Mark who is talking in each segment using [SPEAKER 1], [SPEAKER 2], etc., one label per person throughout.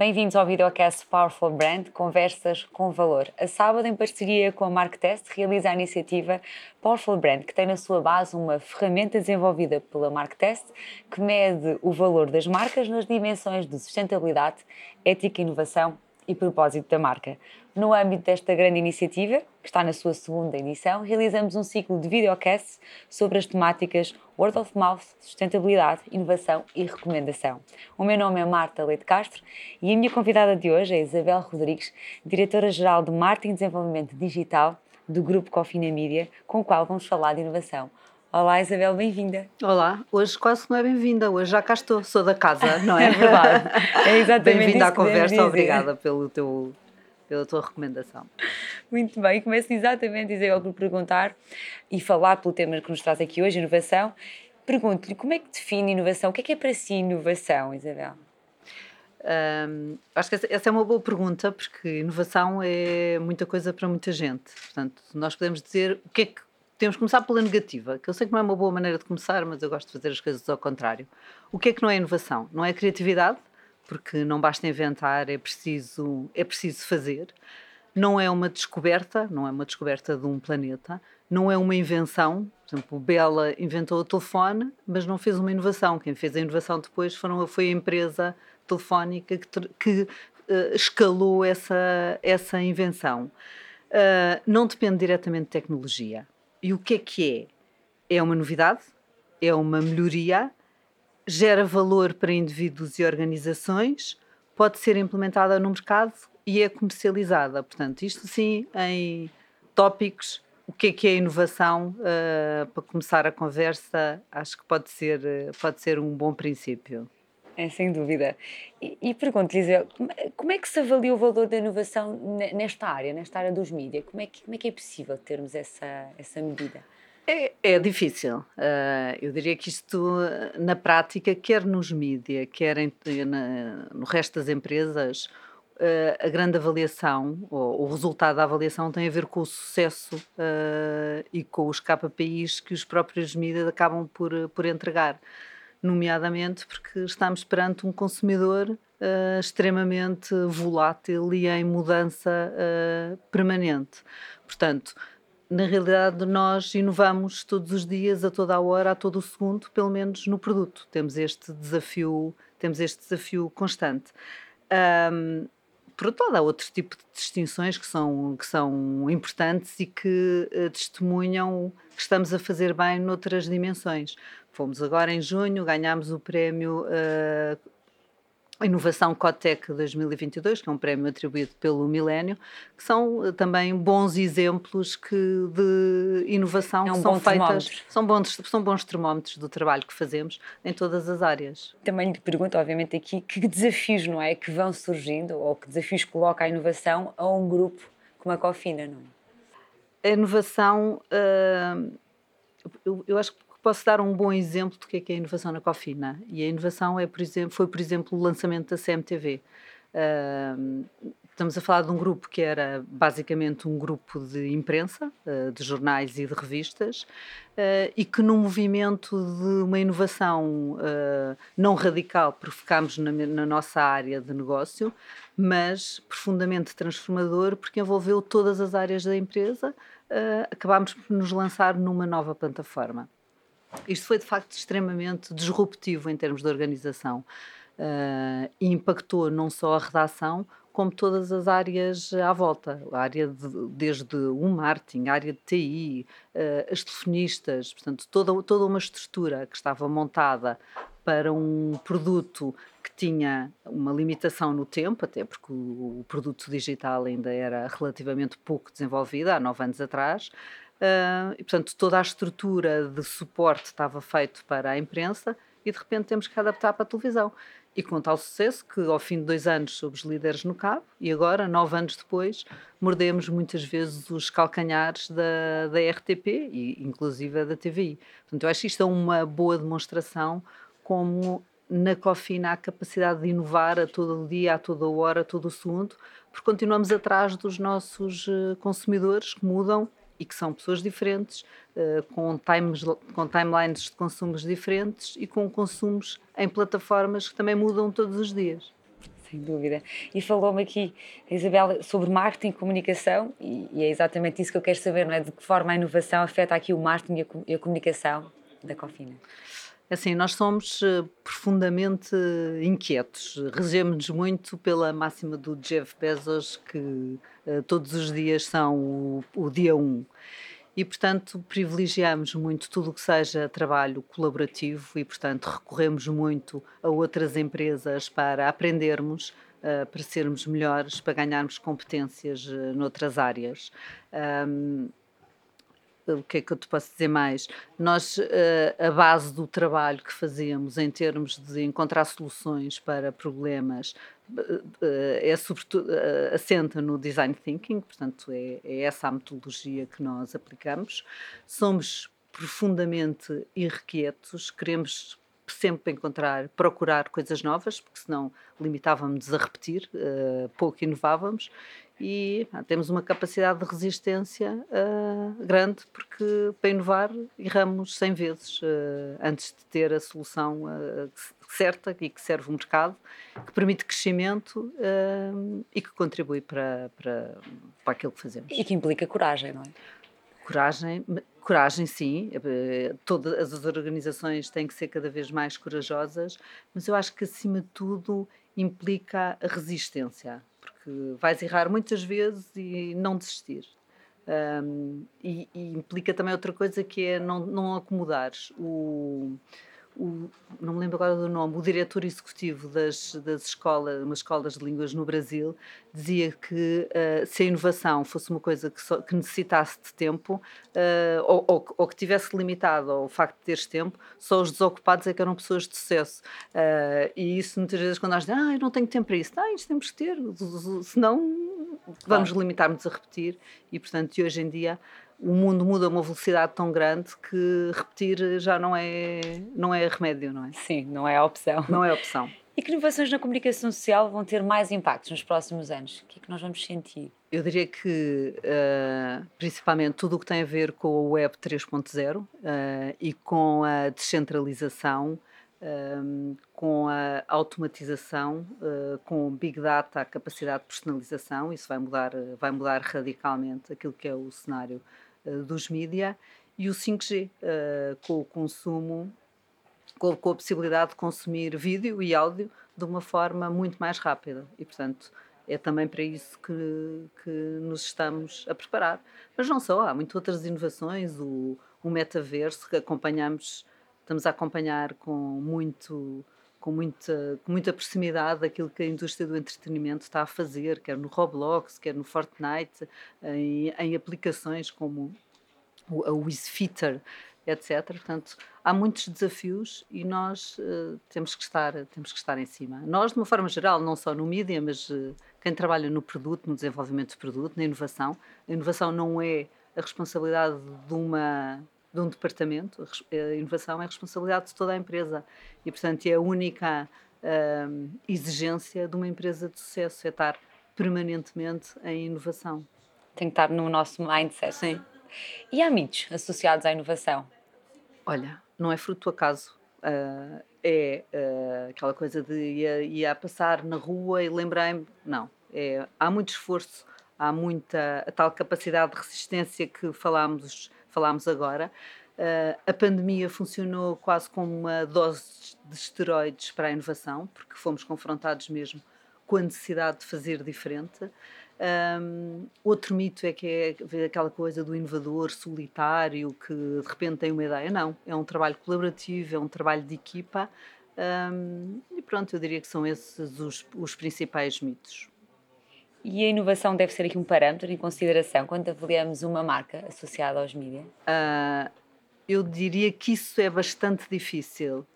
[SPEAKER 1] Bem-vindos ao videocast Powerful Brand Conversas com Valor. A sábado, em parceria com a Marktest, realiza a iniciativa Powerful Brand, que tem na sua base uma ferramenta desenvolvida pela Marktest que mede o valor das marcas nas dimensões de sustentabilidade, ética, inovação e propósito da marca. No âmbito desta grande iniciativa, que está na sua segunda edição, realizamos um ciclo de videocasts sobre as temáticas Word of Mouth, sustentabilidade, inovação e recomendação. O meu nome é Marta Leite Castro e a minha convidada de hoje é Isabel Rodrigues, diretora-geral de Marketing e Desenvolvimento Digital do Grupo Cofina Mídia, com o qual vamos falar de inovação. Olá Isabel, bem-vinda.
[SPEAKER 2] Olá, hoje quase não é bem-vinda, hoje já cá estou, sou da casa, não é?
[SPEAKER 1] é verdade. É exatamente
[SPEAKER 2] Bem-vinda à conversa, obrigada pelo teu, pela tua recomendação.
[SPEAKER 1] Muito bem, começo exatamente, Isabel, por perguntar e falar pelo tema que nos traz aqui hoje, inovação. Pergunto-lhe como é que define inovação? O que é que é para si inovação, Isabel?
[SPEAKER 2] Um, acho que essa é uma boa pergunta, porque inovação é muita coisa para muita gente. Portanto, nós podemos dizer o que é que que começar pela negativa, que eu sei que não é uma boa maneira de começar, mas eu gosto de fazer as coisas ao contrário. O que é que não é inovação? Não é criatividade, porque não basta inventar, é preciso, é preciso fazer. Não é uma descoberta, não é uma descoberta de um planeta, não é uma invenção. Por exemplo, Bela inventou o telefone, mas não fez uma inovação. Quem fez a inovação depois foram, foi a empresa telefónica que, que uh, escalou essa, essa invenção. Uh, não depende diretamente de tecnologia. E o que é que é? É uma novidade, é uma melhoria, gera valor para indivíduos e organizações, pode ser implementada no mercado e é comercializada. Portanto, isto sim em tópicos, o que é que é inovação, uh, para começar a conversa, acho que pode ser, pode ser um bom princípio.
[SPEAKER 1] É, sem dúvida. E, e pergunto-lhe, como é que se avalia o valor da inovação nesta área, nesta área dos mídias? Como é que, como é, que é possível termos essa, essa medida?
[SPEAKER 2] É, é difícil. Uh, eu diria que isto, na prática, quer nos mídias, quer em, na, no resto das empresas, uh, a grande avaliação, ou o resultado da avaliação, tem a ver com o sucesso uh, e com os KPIs que os próprios mídias acabam por, por entregar nomeadamente porque estamos perante um consumidor uh, extremamente volátil e em mudança uh, permanente. Portanto, na realidade, nós inovamos todos os dias, a toda a hora, a todo o segundo, pelo menos no produto. Temos este desafio, temos este desafio constante. Um, por lado, há outro tipo de distinções que são, que são importantes e que uh, testemunham que estamos a fazer bem noutras dimensões. Fomos agora em junho, ganhámos o prémio uh, Inovação Cotec 2022, que é um prémio atribuído pelo Milénio, que são uh, também bons exemplos que, de inovação
[SPEAKER 1] é um
[SPEAKER 2] que são feitas. São bons, são bons termómetros do trabalho que fazemos em todas as áreas.
[SPEAKER 1] Também lhe pergunto, obviamente, aqui que desafios não é que vão surgindo ou que desafios coloca a inovação a um grupo como a Cofina, não
[SPEAKER 2] é? A inovação, eu, eu acho que posso dar um bom exemplo do que é, que é a inovação na Cofina. E a inovação é, por exemplo, foi, por exemplo, o lançamento da CMTV. Uh, estamos a falar de um grupo que era basicamente um grupo de imprensa, uh, de jornais e de revistas, uh, e que num movimento de uma inovação não radical, porque ficámos na, na nossa área de negócio, mas profundamente transformador, porque envolveu todas as áreas da empresa, acabámos por nos lançar numa nova plataforma. Isto foi de facto extremamente disruptivo em termos de organização uh, e impactou não só a redação, como todas as áreas à volta, a área de, desde o marketing, a área de TI, uh, as telefonistas, portanto, toda, toda uma estrutura que estava montada para um produto que tinha uma limitação no tempo, até porque o, o produto digital ainda era relativamente pouco desenvolvido, há nove anos atrás, Uh, e, portanto, toda a estrutura de suporte estava feito para a imprensa e, de repente, temos que adaptar para a televisão. E com tal sucesso que, ao fim de dois anos, somos líderes no cabo e agora, nove anos depois, mordemos muitas vezes os calcanhares da, da RTP e, inclusive, da TVI. Portanto, eu acho isto é uma boa demonstração como na Cofina há capacidade de inovar a todo o dia, a toda hora, a todo o segundo, porque continuamos atrás dos nossos eh, consumidores que mudam e que são pessoas diferentes, uh, com, times, com timelines de consumos diferentes e com consumos em plataformas que também mudam todos os dias.
[SPEAKER 1] Sem dúvida. E falou-me aqui, Isabel, sobre marketing e comunicação, e, e, é exatamente isso que eu quero saber, não é? De que forma a inovação afeta aqui o marketing e a, e a comunicação da Cofina?
[SPEAKER 2] Assim, nós somos uh, profundamente inquietos. Regemos-nos muito pela máxima do Jeff Bezos, que uh, todos os dias são o, o dia 1. Um e, portanto, privilegiamos muito tudo o que seja trabalho colaborativo e, portanto, recorremos muito a outras empresas para aprendermos, uh, para sermos melhores, para ganharmos competências uh, noutras áreas. Um, o que é que eu te posso dizer mais? Nós, eh, a base do trabalho que fazemos em termos de encontrar soluções para problemas eh, é sobretudo eh, assenta no design thinking, portanto é, é essa a metodologia que nós aplicamos. Somos profundamente irrequietos, queremos sempre encontrar, procurar coisas novas, porque senão limitávamos a repetir, uh, pouco inovávamos, e ah, temos uma capacidade de resistência uh, grande, porque para inovar erramos 100 vezes uh, antes de ter a solução certa e que serve o mercado, que permite crescimento e que contribui para, para, para aquilo que fazemos.
[SPEAKER 1] E que implica coragem, não é?
[SPEAKER 2] Coragem, coragem sim, eh, todas as organizações têm que ser cada vez mais corajosas, mas eu acho que acima de tudo implica a resistência, porque vais errar muitas vezes e não desistir. Um, e, e, implica também outra coisa que é não, não acomodares. O, o, não me lembro agora do nome, o diretor executivo das, das escolas, umas escolas de línguas no Brasil, dizia que uh, se a inovação fosse uma coisa que, só, que necessitasse de tempo, uh, ou, ou, ou, que tivesse limitado ao facto de teres tempo, só os desocupados é que eram pessoas de sucesso. Uh, e isso muitas vezes quando nós dizemos, ah, eu não tenho tempo para isso, ah, isto temos que ter, senão vamos limitar-nos a repetir. E portanto, hoje em dia o mundo muda a uma velocidade tão grande que repetir já não é, não é remédio, não é?
[SPEAKER 1] Sim, não é a opção.
[SPEAKER 2] Não é a opção.
[SPEAKER 1] E que inovações na comunicação social vão ter mais impactos nos próximos anos? O que é que nós vamos sentir?
[SPEAKER 2] Eu diria que, uh, principalmente, tudo o que tem a ver com a Web 3.0 uh, e com a descentralização, um, eh, com a automatização, uh, com Big Data, a capacidade de personalização, isso vai mudar, vai mudar radicalmente aquilo que é o cenário dos mídia, e o 5G, uh, com o consumo com, com a possibilidade de consumir vídeo e áudio de uma forma muito mais rápida. E, portanto, é também para isso que, que nos estamos a preparar. Mas não só, há muitas outras inovações, o, o metaverso que acompanhamos, estamos a acompanhar com muito com muita, com muita proximidade aquilo que a indústria do entretenimento está a fazer, quer no Roblox, quer no Fortnite, em, em aplicações como a WizFitter, etc. Portanto, há muitos desafios e nós uh, temos, que estar, temos que estar em cima. Nós, de uma forma geral, não só no mídia, mas uh, quem trabalha no produto, no desenvolvimento do produto, na inovação. A inovação não é a responsabilidade de uma de um departamento, a inovação é a responsabilidade de toda a empresa e, portanto, é a única uh, exigência de uma empresa de sucesso, é estar permanentemente em inovação.
[SPEAKER 1] Tem que estar no nosso mindset.
[SPEAKER 2] Sim.
[SPEAKER 1] E há mitos associados à inovação?
[SPEAKER 2] Olha, não é fruto do acaso. Uh, é uh, aquela coisa de ia, ia passar na rua e lembrei-me. Não. É, há muito esforço, há muita a tal capacidade de resistência que falámos, falámos agora. Uh, a pandemia funcionou quase como uma dose de esteroides para a inovação, porque fomos confrontados mesmo com a necessidade de fazer diferente. Um, outro mito é que é aquela coisa do inovador solitário que de repente tem uma ideia. Não, é um trabalho colaborativo, é um trabalho de equipa. Um, e pronto, eu diria que são esses os, os principais mitos.
[SPEAKER 1] E a inovação deve ser aqui um parâmetro em consideração quando avaliamos uma marca associada aos mídias? Uh,
[SPEAKER 2] eu diria que isso é bastante difícil,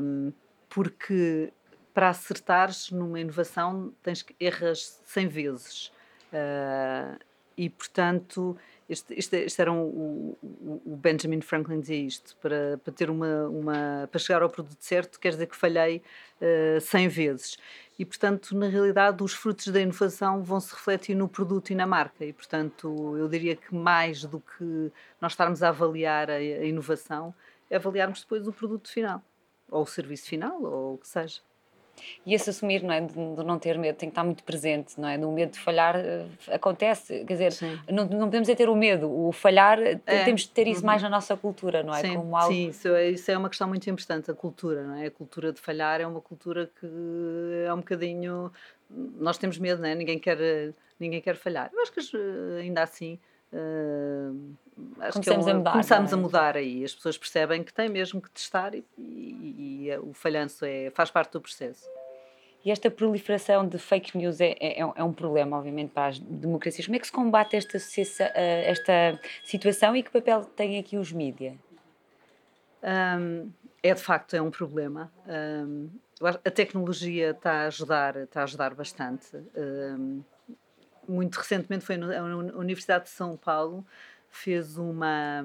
[SPEAKER 2] um, porque para acertares numa inovação tens que erras 100 vezes. Uh, e, portanto, este, este, este era um, o, o, Benjamin Franklin dizia isto, para, para ter uma, uma, para chegar ao produto certo, quer dizer que falhei uh, ah, 100 vezes. E, portanto, na realidade, os frutos da inovação vão se refletir no produto e na marca. E, portanto, eu diria que mais do que nós estarmos a avaliar a, a inovação, é avaliarmos depois o produto final, ou o serviço final, ou o que seja.
[SPEAKER 1] E esse assumir, não é? De, de, não ter medo, tem que estar muito presente, não é? No medo de falhar uh, acontece, quer dizer, não, não podemos é ter o medo, o falhar, é. temos de ter isso uhum. mais na nossa cultura, não é?
[SPEAKER 2] Sim, Como algo... sim isso, é, isso é uma questão muito importante, a cultura, não é? A cultura de falhar é uma cultura que é um bocadinho. Nós temos medo, não é? Ninguém quer, ninguém quer falhar. Eu acho que ainda assim. Uh, acho começamos, a, mudar, começamos é? a mudar aí. As pessoas percebem que têm mesmo que testar e, e, e o falhanço é, faz parte do processo.
[SPEAKER 1] E esta proliferação de fake news é, é, é, um problema, obviamente, para as democracias. Como é que se combate esta, eh, esta situação e que papel têm aqui os mídias?
[SPEAKER 2] Um, é de facto é um problema. Um, a tecnologia está a ajudar, está a ajudar bastante. Um, muito recentemente foi a Universidade de São Paulo fez uma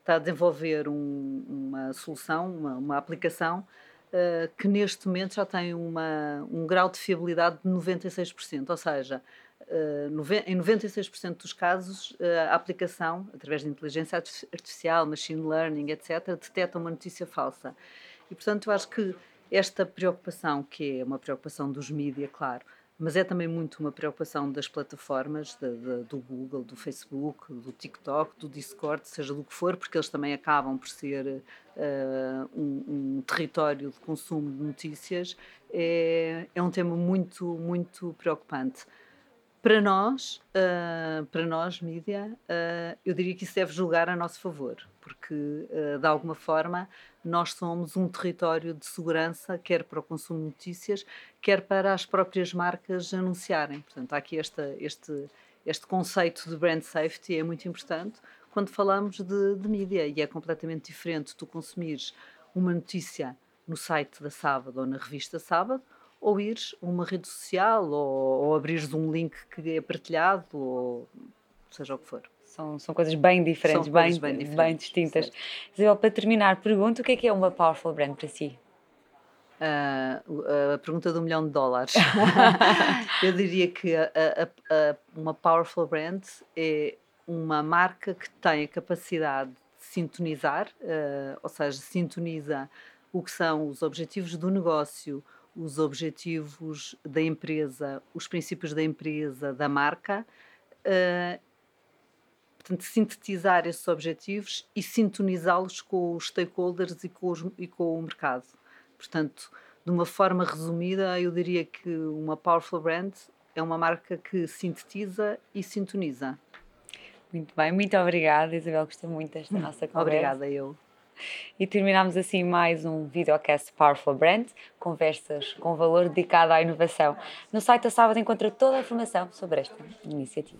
[SPEAKER 2] está a desenvolver um, uma solução, uma, uma aplicação uh, que neste momento já tem uma, um grau de fiabilidade de 96%, ou seja, uh, em 96% dos casos uh, a aplicação, através de inteligência artificial, machine learning, etc., detecta uma notícia falsa. E portanto eu acho que esta preocupação, que é uma preocupação dos mídias, claro, mas é também muito uma preocupação das plataformas, de, de, do Google, do Facebook, do TikTok, do Discord, seja do que for, porque eles também acabam por ser uh, um, um, território de consumo de notícias, é, é um tema muito, muito preocupante. Para nós, uh, para nós, mídia, uh, eu diria que isso deve julgar a nosso favor, porque, uh, de alguma forma, nós somos um território de segurança, quer para o consumo de notícias, quer para as próprias marcas anunciarem. Portanto, há aqui esta, este, este conceito de brand safety é muito importante quando falamos de, de mídia e é completamente diferente tu consumires uma notícia no site da Sábado ou na revista Sábado ou ires a uma rede social ou, ou abrires um link que é partilhado ou seja o que for.
[SPEAKER 1] São, são coisas bem diferentes, bem, bem, diferentes, bem distintas. Isabel, para terminar, pergunto o que é que é uma powerful brand para si?
[SPEAKER 2] Uh, a pergunta do milhão de dólares. Eu diria que a, a, a, uma powerful brand é uma marca que tem a capacidade de sintonizar, uh, ou seja, sintoniza o que são os objetivos do negócio, os objetivos da empresa, os princípios da empresa, da marca, uh, portanto, sintetizar esses objetivos e sintonizá-los com os stakeholders e com, os, e com o mercado. Portanto, de uma forma resumida, eu diria que uma powerful brand é uma marca que sintetiza e sintoniza.
[SPEAKER 1] Muito bem, muito obrigada, Isabel. Gostei muito desta nossa conversa.
[SPEAKER 2] Obrigada, eu.
[SPEAKER 1] E terminamos assim mais um videocast Powerful Brand, conversas com valor dedicado à inovação. No site da Sábado encontra toda a informação sobre esta iniciativa.